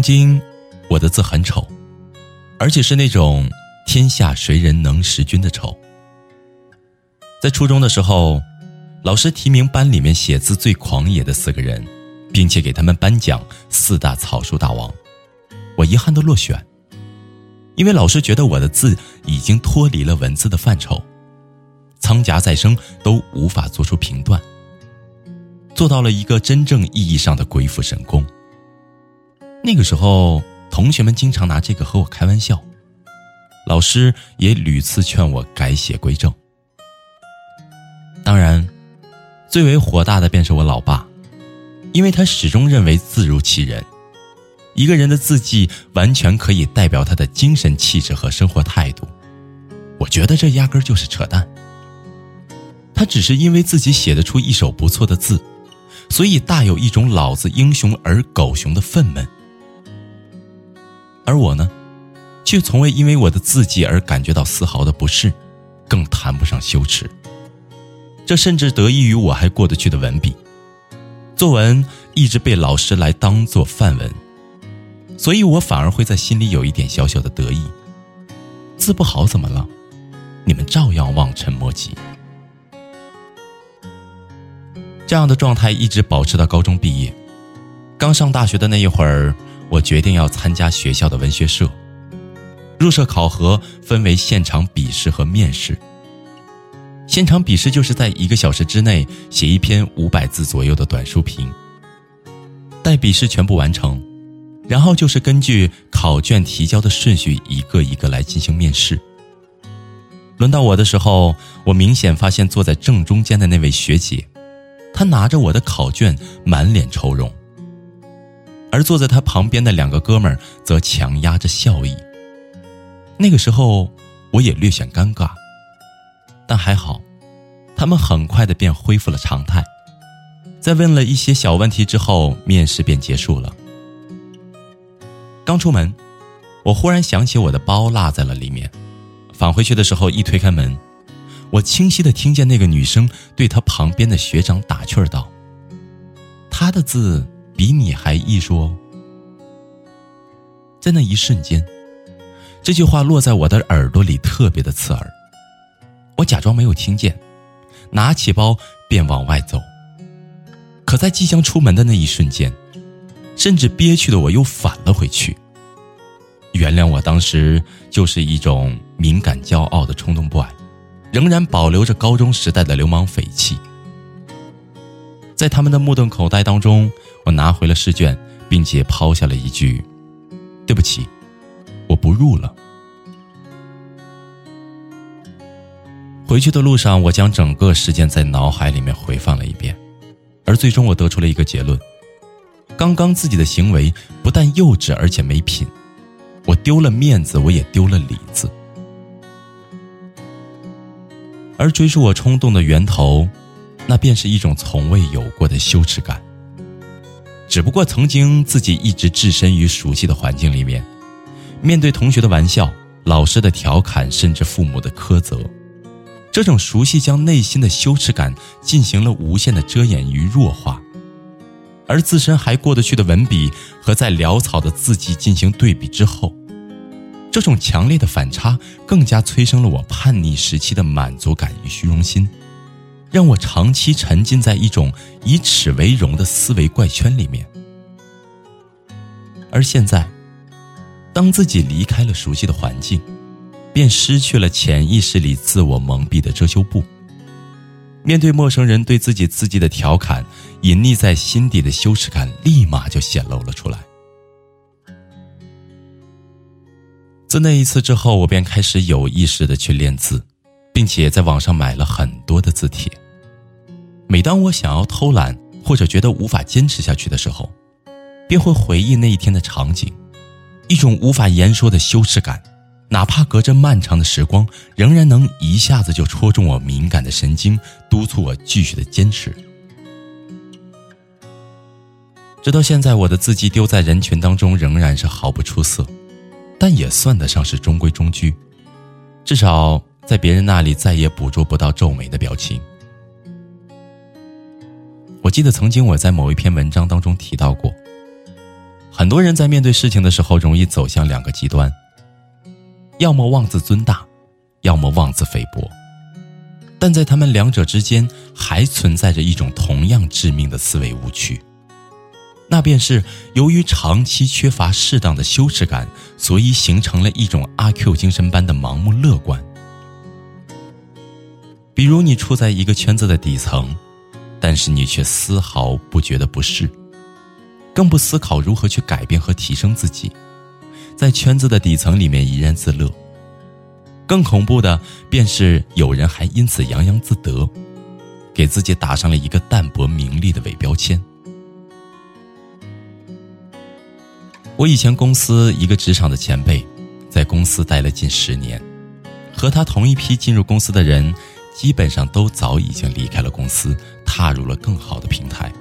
曾经，我的字很丑，而且是那种天下谁人能识君的丑。在初中的时候，老师提名班里面写字最狂野的四个人，并且给他们颁奖四大草书大王。我遗憾的落选，因为老师觉得我的字已经脱离了文字的范畴，仓夹再生都无法做出评断，做到了一个真正意义上的鬼斧神工。那个时候，同学们经常拿这个和我开玩笑，老师也屡次劝我改写归正。当然，最为火大的便是我老爸，因为他始终认为字如其人，一个人的字迹完全可以代表他的精神气质和生活态度。我觉得这压根就是扯淡。他只是因为自己写得出一手不错的字，所以大有一种老子英雄而狗熊的愤懑。而我呢，却从未因为我的字迹而感觉到丝毫的不适，更谈不上羞耻。这甚至得益于我还过得去的文笔，作文一直被老师来当做范文，所以我反而会在心里有一点小小的得意。字不好怎么了？你们照样望尘莫及。这样的状态一直保持到高中毕业，刚上大学的那一会儿。我决定要参加学校的文学社。入社考核分为现场笔试和面试。现场笔试就是在一个小时之内写一篇五百字左右的短书评。待笔试全部完成，然后就是根据考卷提交的顺序一个一个来进行面试。轮到我的时候，我明显发现坐在正中间的那位学姐，她拿着我的考卷，满脸愁容。而坐在他旁边的两个哥们儿则强压着笑意。那个时候，我也略显尴尬，但还好，他们很快的便恢复了常态。在问了一些小问题之后，面试便结束了。刚出门，我忽然想起我的包落在了里面。返回去的时候，一推开门，我清晰的听见那个女生对她旁边的学长打趣道：“他的字。”比你还艺术哦！在那一瞬间，这句话落在我的耳朵里，特别的刺耳。我假装没有听见，拿起包便往外走。可在即将出门的那一瞬间，甚至憋屈的我又返了回去。原谅我当时就是一种敏感骄傲的冲动不安仍然保留着高中时代的流氓匪气。在他们的目瞪口呆当中。我拿回了试卷，并且抛下了一句：“对不起，我不入了。”回去的路上，我将整个事件在脑海里面回放了一遍，而最终我得出了一个结论：刚刚自己的行为不但幼稚，而且没品。我丢了面子，我也丢了里子。而追逐我冲动的源头，那便是一种从未有过的羞耻感。只不过曾经自己一直置身于熟悉的环境里面，面对同学的玩笑、老师的调侃，甚至父母的苛责，这种熟悉将内心的羞耻感进行了无限的遮掩与弱化，而自身还过得去的文笔和在潦草的字迹进行对比之后，这种强烈的反差更加催生了我叛逆时期的满足感与虚荣心。让我长期沉浸在一种以耻为荣的思维怪圈里面，而现在，当自己离开了熟悉的环境，便失去了潜意识里自我蒙蔽的遮羞布。面对陌生人对自己字迹的调侃，隐匿在心底的羞耻感立马就显露了出来。自那一次之后，我便开始有意识的去练字。并且在网上买了很多的字帖。每当我想要偷懒或者觉得无法坚持下去的时候，便会回忆那一天的场景，一种无法言说的羞耻感，哪怕隔着漫长的时光，仍然能一下子就戳中我敏感的神经，督促我继续的坚持。直到现在，我的字迹丢在人群当中仍然是毫不出色，但也算得上是中规中矩，至少在别人那里再也捕捉不到皱眉的表情。我记得曾经我在某一篇文章当中提到过，很多人在面对事情的时候容易走向两个极端，要么妄自尊大，要么妄自菲薄，但在他们两者之间还存在着一种同样致命的思维误区。那便是由于长期缺乏适当的羞耻感，所以形成了一种阿 Q 精神般的盲目乐观。比如你处在一个圈子的底层，但是你却丝毫不觉得不适，更不思考如何去改变和提升自己，在圈子的底层里面怡然自乐。更恐怖的便是有人还因此洋洋自得，给自己打上了一个淡泊名利的伪标签。我以前公司一个职场的前辈，在公司待了近十年，和他同一批进入公司的人，基本上都早已经离开了公司，踏入了更好的平台。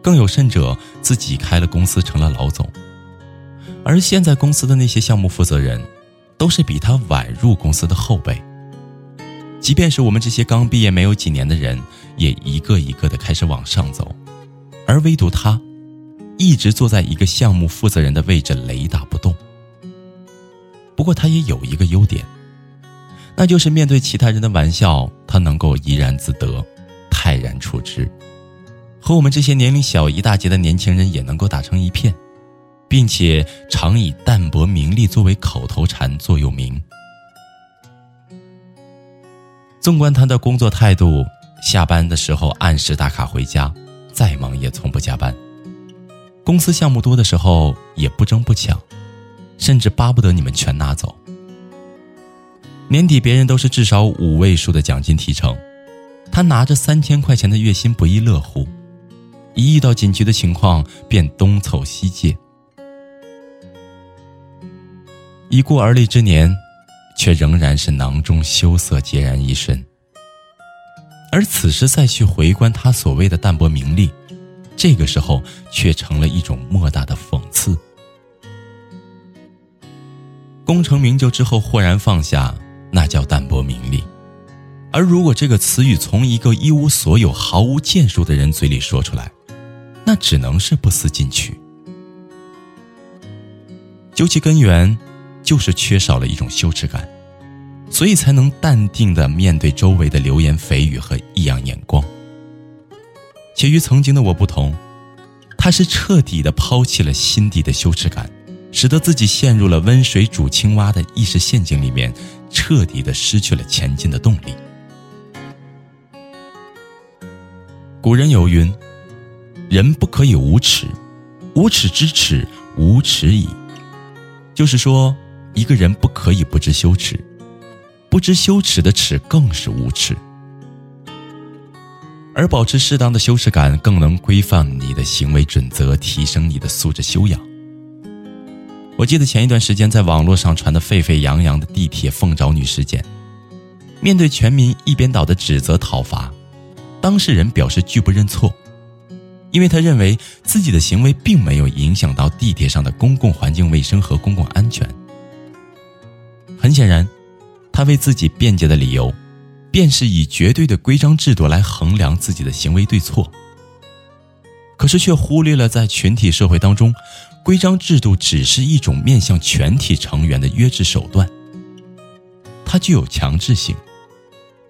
更有甚者，自己开了公司，成了老总。而现在公司的那些项目负责人，都是比他晚入公司的后辈。即便是我们这些刚毕业没有几年的人，也一个一个的开始往上走，而唯独他。一直坐在一个项目负责人的位置，雷打不动。不过他也有一个优点，那就是面对其他人的玩笑，他能够怡然自得，泰然处之，和我们这些年龄小一大截的年轻人也能够打成一片，并且常以淡泊名利作为口头禅座右铭。纵观他的工作态度，下班的时候按时打卡回家，再忙也从不加班。公司项目多的时候也不争不抢，甚至巴不得你们全拿走。年底别人都是至少五位数的奖金提成，他拿着三千块钱的月薪不亦乐乎，一遇到紧急的情况便东凑西借。已过而立之年，却仍然是囊中羞涩孑然一身。而此时再去回观他所谓的淡泊名利。这个时候却成了一种莫大的讽刺。功成名就之后豁然放下，那叫淡泊名利；而如果这个词语从一个一无所有、毫无建树的人嘴里说出来，那只能是不思进取。究其根源，就是缺少了一种羞耻感，所以才能淡定的面对周围的流言蜚语和异样眼光。且与曾经的我不同，他是彻底的抛弃了心底的羞耻感，使得自己陷入了温水煮青蛙的意识陷阱里面，彻底的失去了前进的动力。古人有云：“人不可以无耻，无耻之耻，无耻矣。”就是说，一个人不可以不知羞耻，不知羞耻的耻更是无耻。而保持适当的羞耻感，更能规范你的行为准则，提升你的素质修养。我记得前一段时间在网络上传的沸沸扬扬的地铁凤爪女事件，面对全民一边倒的指责讨伐，当事人表示拒不认错，因为他认为自己的行为并没有影响到地铁上的公共环境卫生和公共安全。很显然，他为自己辩解的理由。便是以绝对的规章制度来衡量自己的行为对错，可是却忽略了在群体社会当中，规章制度只是一种面向全体成员的约制手段，它具有强制性，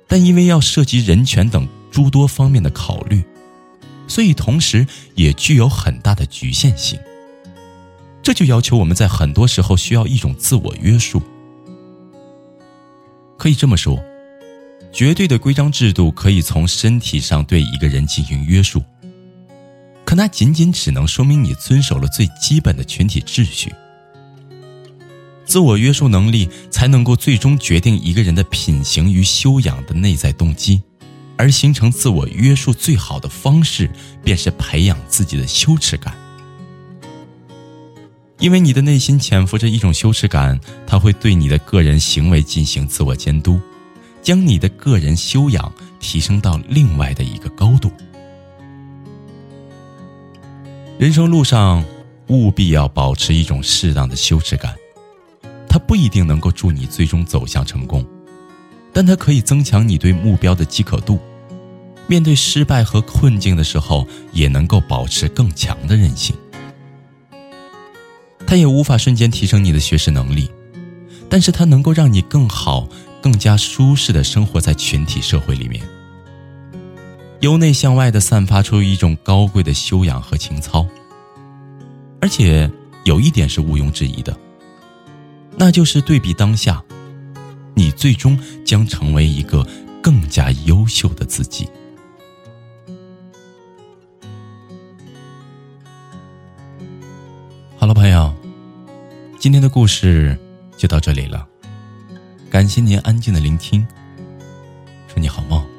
但因为要涉及人权等诸多方面的考虑，所以同时也具有很大的局限性。这就要求我们在很多时候需要一种自我约束，可以这么说。绝对的规章制度可以从身体上对一个人进行约束，可那仅仅只能说明你遵守了最基本的群体秩序。自我约束能力才能够最终决定一个人的品行与修养的内在动机，而形成自我约束最好的方式，便是培养自己的羞耻感。因为你的内心潜伏着一种羞耻感，它会对你的个人行为进行自我监督，将你的个人修养提升到另外的一个高度。人生路上，务必要保持一种适当的羞耻感，它不一定能够助你最终走向成功，但它可以增强你对目标的饥渴度。面对失败和困境的时候，也能够保持更强的韧性。它也无法瞬间提升你的学识能力，但是它能够让你更好、更加舒适的生活在群体社会里面。由内向外的散发出一种高贵的修养和情操，而且有一点是毋庸置疑的，那就是对比当下，你最终将成为一个更加优秀的自己。好了，朋友，今天的故事就到这里了，感谢您安静的聆听，祝你好梦。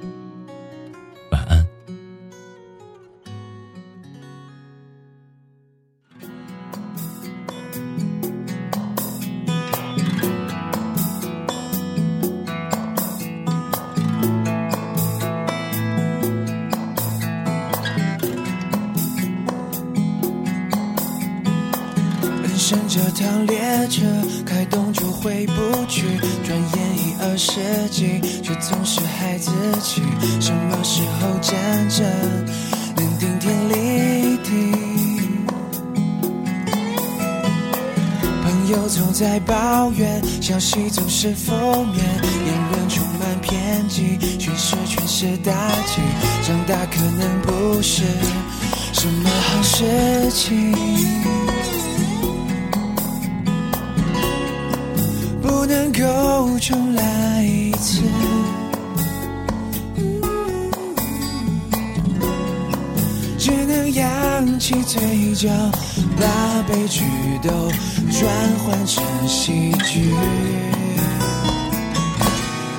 这趟列车，开动就回不去。转眼已二十几，却总是孩子气。什么时候真正能顶天立地？朋友总在抱怨，消息总是负面，言论充满偏激，叙事全是打击。长大可能不是什么好事情。够重来一次，只能扬起嘴角，把悲剧都转换成喜剧，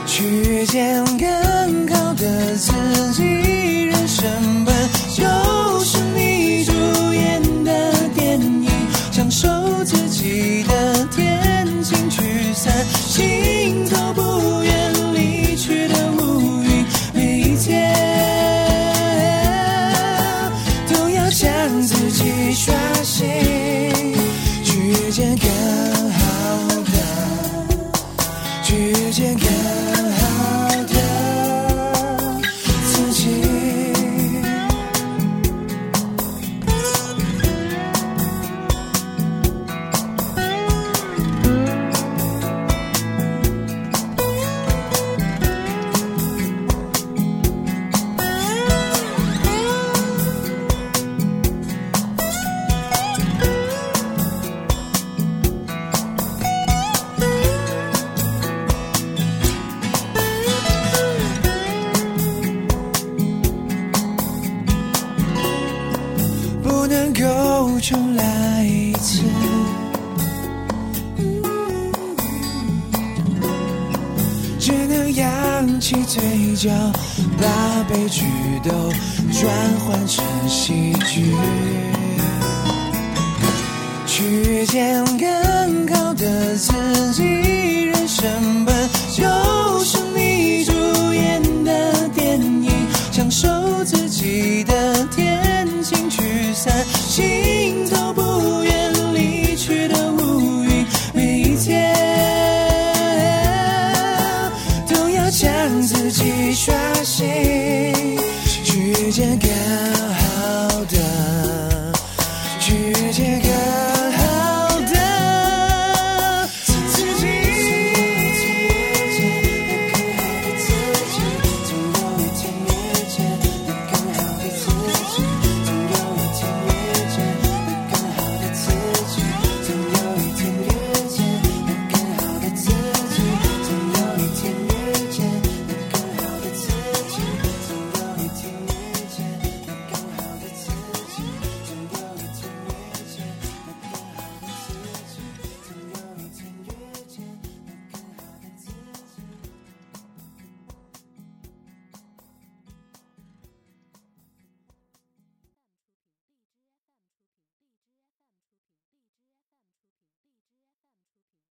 去见更好的自己。人生本心起嘴角，把悲剧都转换成喜剧，去见更好的自己。人生本自己刷新，去见更。